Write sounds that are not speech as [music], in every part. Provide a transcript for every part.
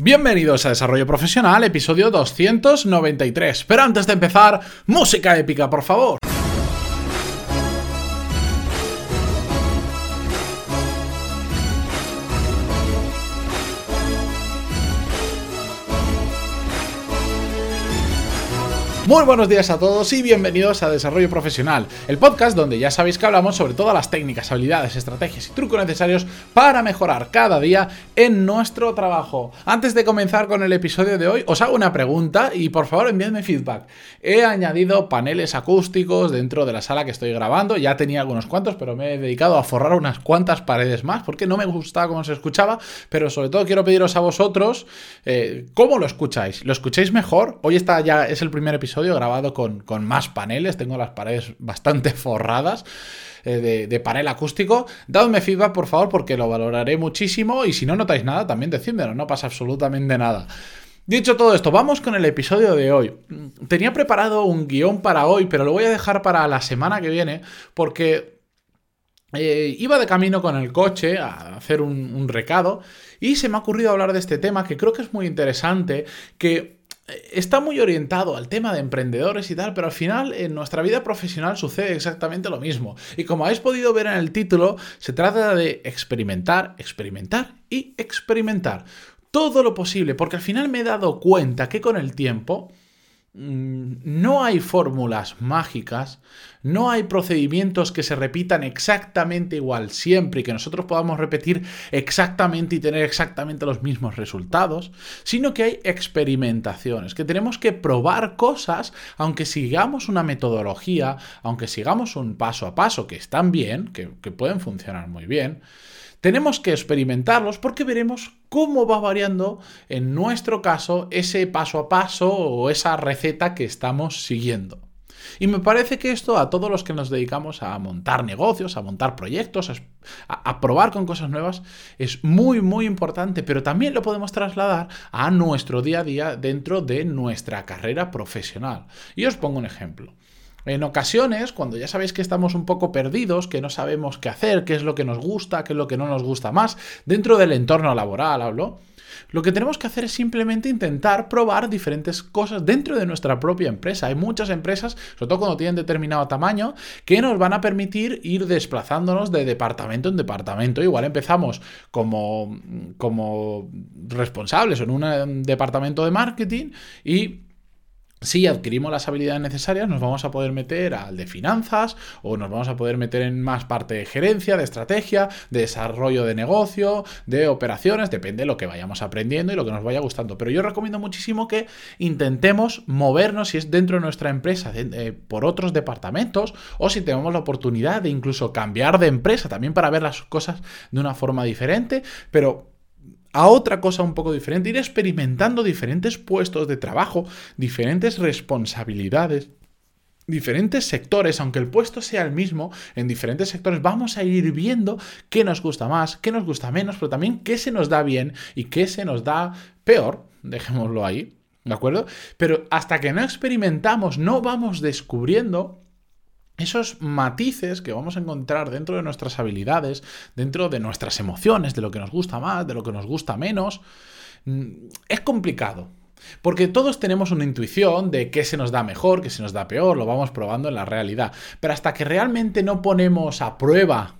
Bienvenidos a Desarrollo Profesional, episodio 293. Pero antes de empezar, música épica, por favor. Muy buenos días a todos y bienvenidos a Desarrollo Profesional, el podcast donde ya sabéis que hablamos sobre todas las técnicas, habilidades, estrategias y trucos necesarios para mejorar cada día en nuestro trabajo. Antes de comenzar con el episodio de hoy, os hago una pregunta y por favor enviadme feedback. He añadido paneles acústicos dentro de la sala que estoy grabando, ya tenía algunos cuantos, pero me he dedicado a forrar unas cuantas paredes más porque no me gustaba cómo se escuchaba, pero sobre todo quiero pediros a vosotros eh, cómo lo escucháis. ¿Lo escucháis mejor? Hoy está ya, es el primer episodio grabado con, más paneles, tengo las paredes bastante [laughs] forradas. Eh, de, panel acústico. Dadme feedback, por favor, porque lo valoraré muchísimo. Y si no notáis nada, también decídmelo, no pasa absolutamente nada. Dicho todo esto, vamos con el episodio de hoy. Tenía preparado un guion para hoy, pero lo voy a dejar para la semana que viene, porque eh, iba de camino con el coche a hacer un, un recado y se me ha ocurrido hablar de este tema que creo que es muy interesante, que está muy orientado al tema de emprendedores y tal, pero al final en nuestra vida profesional sucede exactamente lo mismo. Y como habéis podido ver en el título, se trata de experimentar, experimentar y experimentar. Todo lo posible, porque al final me he dado cuenta que con el tiempo no hay fórmulas mágicas, no hay procedimientos que se repitan exactamente igual siempre y que nosotros podamos repetir exactamente y tener exactamente los mismos resultados, sino que hay experimentaciones, que tenemos que probar cosas aunque sigamos una metodología, aunque sigamos un paso a paso que están bien, que, que pueden funcionar muy bien. Tenemos que experimentarlos porque veremos cómo va variando en nuestro caso ese paso a paso o esa receta que estamos siguiendo. Y me parece que esto a todos los que nos dedicamos a montar negocios, a montar proyectos, a, probar con cosas nuevas, es muy, muy importante, pero también lo podemos trasladar a nuestro día a día dentro de nuestra carrera profesional. Y os pongo un ejemplo. En ocasiones, cuando ya sabéis que estamos un poco perdidos, que no sabemos qué hacer, qué es lo que nos gusta, qué es lo que no nos gusta más, dentro del entorno laboral hablo, lo que tenemos que hacer es simplemente intentar probar diferentes cosas dentro de nuestra propia empresa. Hay muchas empresas, sobre todo cuando tienen determinado tamaño, que nos van a permitir ir desplazándonos de departamento en departamento. Igual empezamos como, como responsables en un departamento de marketing y si adquirimos las habilidades necesarias, nos vamos a poder meter al de finanzas o nos vamos a poder meter en más parte de gerencia, de estrategia, de desarrollo de negocio, de operaciones, depende de lo que vayamos aprendiendo y lo que nos vaya gustando. Pero yo recomiendo muchísimo que intentemos movernos, si es dentro de nuestra empresa, eh, por otros departamentos o si tenemos la oportunidad de incluso cambiar de empresa también para ver las cosas de una forma diferente, pero a otra cosa un poco diferente, ir experimentando diferentes puestos de trabajo, diferentes responsabilidades, diferentes sectores, aunque el puesto sea el mismo, en diferentes sectores vamos a ir viendo qué nos gusta más, qué nos gusta menos, pero también qué se nos da bien y qué se nos da peor, [laughs] dejémoslo ahí, ¿de acuerdo? Pero hasta que no experimentamos, no vamos descubriendo esos matices que vamos a encontrar dentro de nuestras habilidades, dentro de nuestras emociones, de lo que nos gusta más, de lo que nos gusta menos, mm, es complicado. Porque todos tenemos una intuición de qué se nos da mejor, qué se nos da peor, lo vamos probando en la realidad. Pero hasta que realmente no ponemos a prueba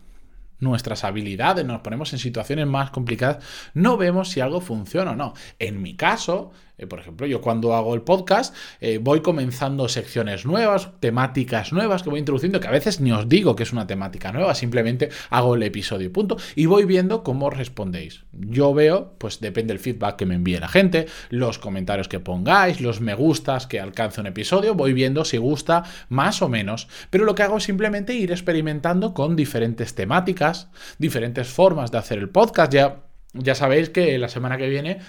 nuestras habilidades, nos ponemos en situaciones más complicadas, no vemos si algo funciona o no. En mi caso, eh, por ejemplo, yo cuando hago el podcast eh, voy comenzando secciones nuevas, temáticas nuevas que voy introduciendo, que a veces ni os digo que es una temática nueva, simplemente hago el episodio y punto, y voy viendo cómo respondéis. Yo veo, pues depende del feedback que me envíe la gente, los comentarios que pongáis, los me gustas que alcance un episodio, voy viendo si gusta más o menos, pero lo que hago es simplemente ir experimentando con diferentes temáticas, diferentes formas de hacer el podcast, ya... Ya sabéis que la semana que viene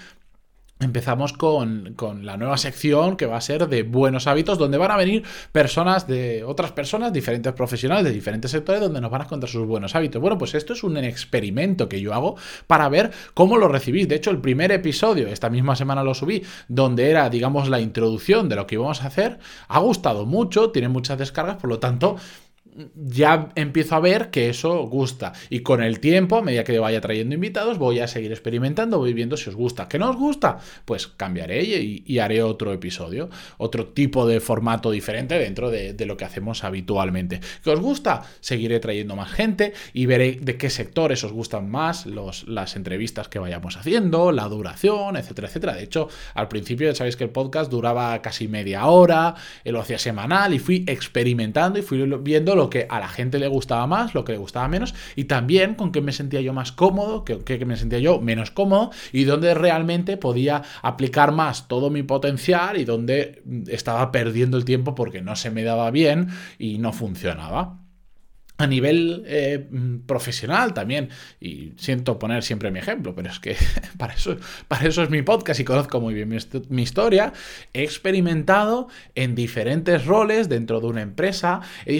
Empezamos con, la nueva sección que va a ser de buenos hábitos, donde van a venir personas de otras personas, diferentes profesionales de diferentes sectores, donde nos van a contar sus buenos hábitos. Bueno, pues esto es un experimento que yo hago para ver cómo lo recibís. De hecho, el primer episodio, esta misma semana lo subí, donde era, digamos, la introducción de lo que íbamos a hacer, ha gustado mucho, tiene muchas descargas, por lo tanto, ya empiezo a ver que eso gusta. Y con el tiempo, a medida que vaya trayendo invitados, voy a seguir experimentando, voy viendo si os gusta. ¿Que no os gusta? Pues cambiaré y, haré otro episodio, otro tipo de formato diferente dentro de, lo que hacemos habitualmente. ¿Que os gusta? Seguiré trayendo más gente y veré de qué sectores os gustan más los, las entrevistas que vayamos haciendo, la duración, etcétera, etcétera. De hecho, al principio ya sabéis que el podcast duraba casi media hora, lo hacía semanal y fui experimentando y fui viendo lo que a la gente le gustaba más, lo que le gustaba menos, y también con qué me sentía yo más cómodo, qué, me sentía yo menos cómodo, y dónde realmente podía aplicar más todo mi potencial y dónde estaba perdiendo el tiempo porque no se me daba bien y no funcionaba a nivel eh, profesional también, y siento poner siempre mi ejemplo, pero es que [laughs] para eso, para eso es mi podcast y conozco muy bien mi, historia, he experimentado en diferentes roles dentro de una empresa, he,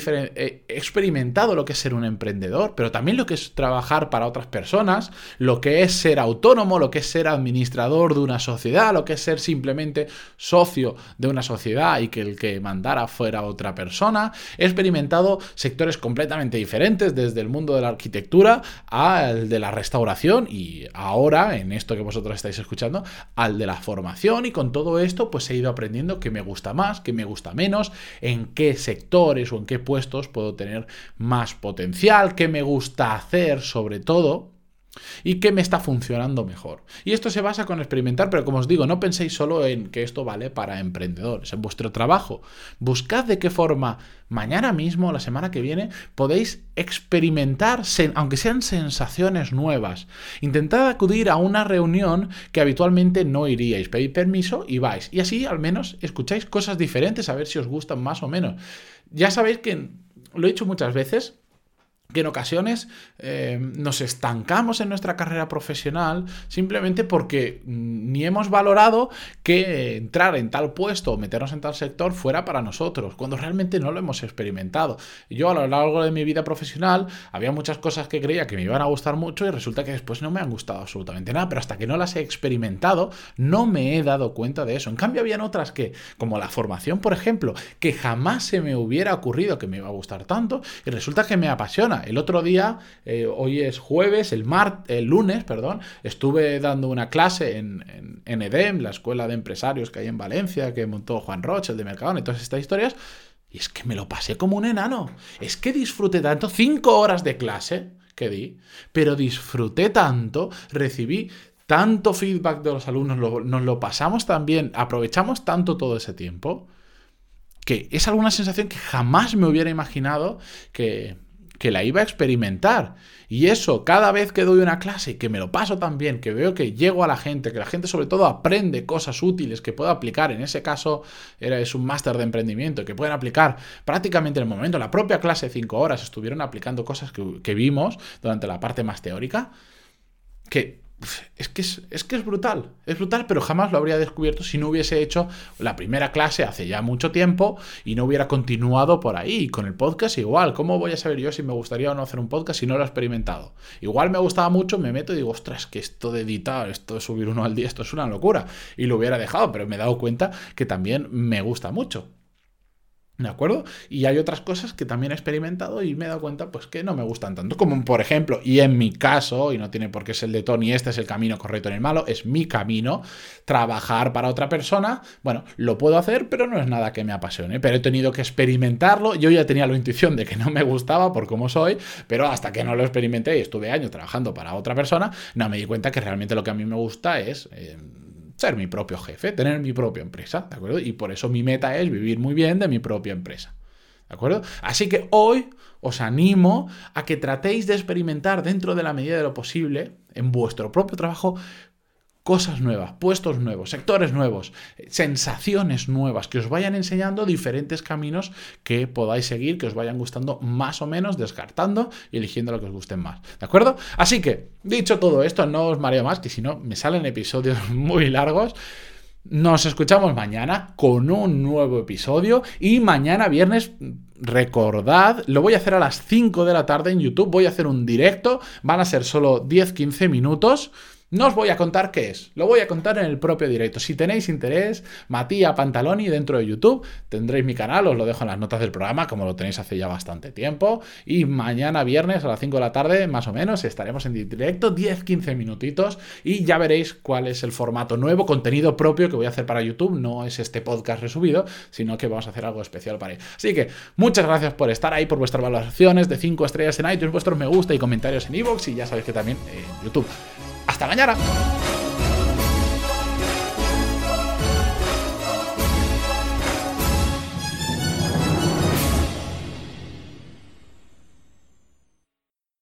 experimentado lo que es ser un emprendedor, pero también lo que es trabajar para otras personas, lo que es ser autónomo, lo que es ser administrador de una sociedad, lo que es ser simplemente socio de una sociedad y que el que mandara fuera otra persona, he experimentado sectores completamente diferentes, desde el mundo de la arquitectura al de la restauración y ahora, en esto que vosotros estáis escuchando, al de la formación. Y con todo esto pues he ido aprendiendo qué me gusta más, qué me gusta menos, en qué sectores o en qué puestos puedo tener más potencial, qué me gusta hacer sobre todo ¿Y qué me está funcionando mejor? Y esto se basa con experimentar, pero como os digo, no penséis solo en que esto vale para emprendedores, en vuestro trabajo. Buscad de qué forma mañana mismo, la semana que viene, podéis experimentar, aunque sean sensaciones nuevas. Intentad acudir a una reunión que habitualmente no iríais, pedid permiso y vais. Y así al menos escucháis cosas diferentes, a ver si os gustan más o menos. Ya sabéis que lo he dicho muchas veces, que en ocasiones eh, nos estancamos en nuestra carrera profesional simplemente porque mm, ni hemos valorado que entrar en tal puesto o meternos en tal sector fuera para nosotros, cuando realmente no lo hemos experimentado. Yo a lo largo de mi vida profesional había muchas cosas que creía que me iban a gustar mucho y resulta que después no me han gustado absolutamente nada, pero hasta que no las he experimentado no me he dado cuenta de eso. En cambio habían otras que, como la formación, por ejemplo, que jamás se me hubiera ocurrido que me iba a gustar tanto y resulta que me apasiona el otro día, eh, hoy es jueves, el, mar, el lunes, perdón, estuve dando una clase en, en, EDEM, la escuela de empresarios que hay en Valencia, que montó Juan Roche, el de Mercadona y todas estas historias. Y es que me lo pasé como un enano. Es que disfruté tanto, cinco horas de clase que di, pero disfruté tanto, recibí tanto feedback de los alumnos, nos lo pasamos tan bien, aprovechamos tanto todo ese tiempo, que es alguna sensación que jamás me hubiera imaginado que, que la iba a experimentar. Y eso, cada vez que doy una clase que me lo paso tan bien, que veo que llego a la gente, que la gente sobre todo aprende cosas útiles que puedo aplicar, en ese caso era, es un máster de emprendimiento, que pueden aplicar prácticamente en el momento, la propia clase de 5 horas estuvieron aplicando cosas que, que vimos durante la parte más teórica, que es que es, que es brutal, es brutal, pero jamás lo habría descubierto si no hubiese hecho la primera clase hace ya mucho tiempo y no hubiera continuado por ahí. con el podcast igual, ¿cómo voy a saber yo si me gustaría o no hacer un podcast si no lo he experimentado? Igual me gustaba mucho, me meto y digo, ostras, que esto de editar, esto de subir uno al día, esto es una locura. Y lo hubiera dejado, pero me he dado cuenta que también me gusta mucho. ¿De acuerdo? Y hay otras cosas que también he experimentado y me he dado cuenta pues que no me gustan tanto. Como por ejemplo, y en mi caso, y no tiene por qué ser el de Tony, este es el camino correcto en el malo, es mi camino, trabajar para otra persona, bueno, lo puedo hacer, pero no es nada que me apasione. Pero he tenido que experimentarlo. Yo ya tenía la intuición de que no me gustaba por cómo soy, pero hasta que no lo experimenté y estuve años trabajando para otra persona, no me di cuenta que realmente lo que a mí me gusta es... Eh, ser mi propio jefe, tener mi propia empresa, ¿de acuerdo? Y por eso mi meta es vivir muy bien de mi propia empresa. ¿De acuerdo? Así que hoy os animo a que tratéis de experimentar dentro de la medida de lo posible en vuestro propio trabajo cosas nuevas, puestos nuevos, sectores nuevos, sensaciones nuevas, que os vayan enseñando diferentes caminos que podáis seguir, que os vayan gustando más o menos, descartando y eligiendo lo que os gusten más. ¿De acuerdo? Así que, dicho todo esto, no os mareo más, que si no, me salen episodios [laughs] muy largos. Nos escuchamos mañana con un nuevo episodio y mañana viernes recordad, lo voy a hacer a las 5 de la tarde en YouTube, voy a hacer un directo, van a ser solo 10-15 minutos No os voy a contar qué es, lo voy a contar en el propio directo. Si tenéis interés, Matías Pantaloni dentro de YouTube, tendréis mi canal, os lo dejo en las notas del programa, como lo tenéis hace ya bastante tiempo. Y mañana viernes a las 5 de la tarde, más o menos, estaremos en directo 10-15 minutitos y ya veréis cuál es el formato nuevo, contenido propio que voy a hacer para YouTube. No es este podcast resubido, sino que vamos a hacer algo especial para él. Así que muchas gracias por estar ahí, por vuestras valoraciones de 5 estrellas en iTunes, vuestros me gusta y comentarios en iVoox y ya sabéis que también en YouTube. ¡Hasta mañana!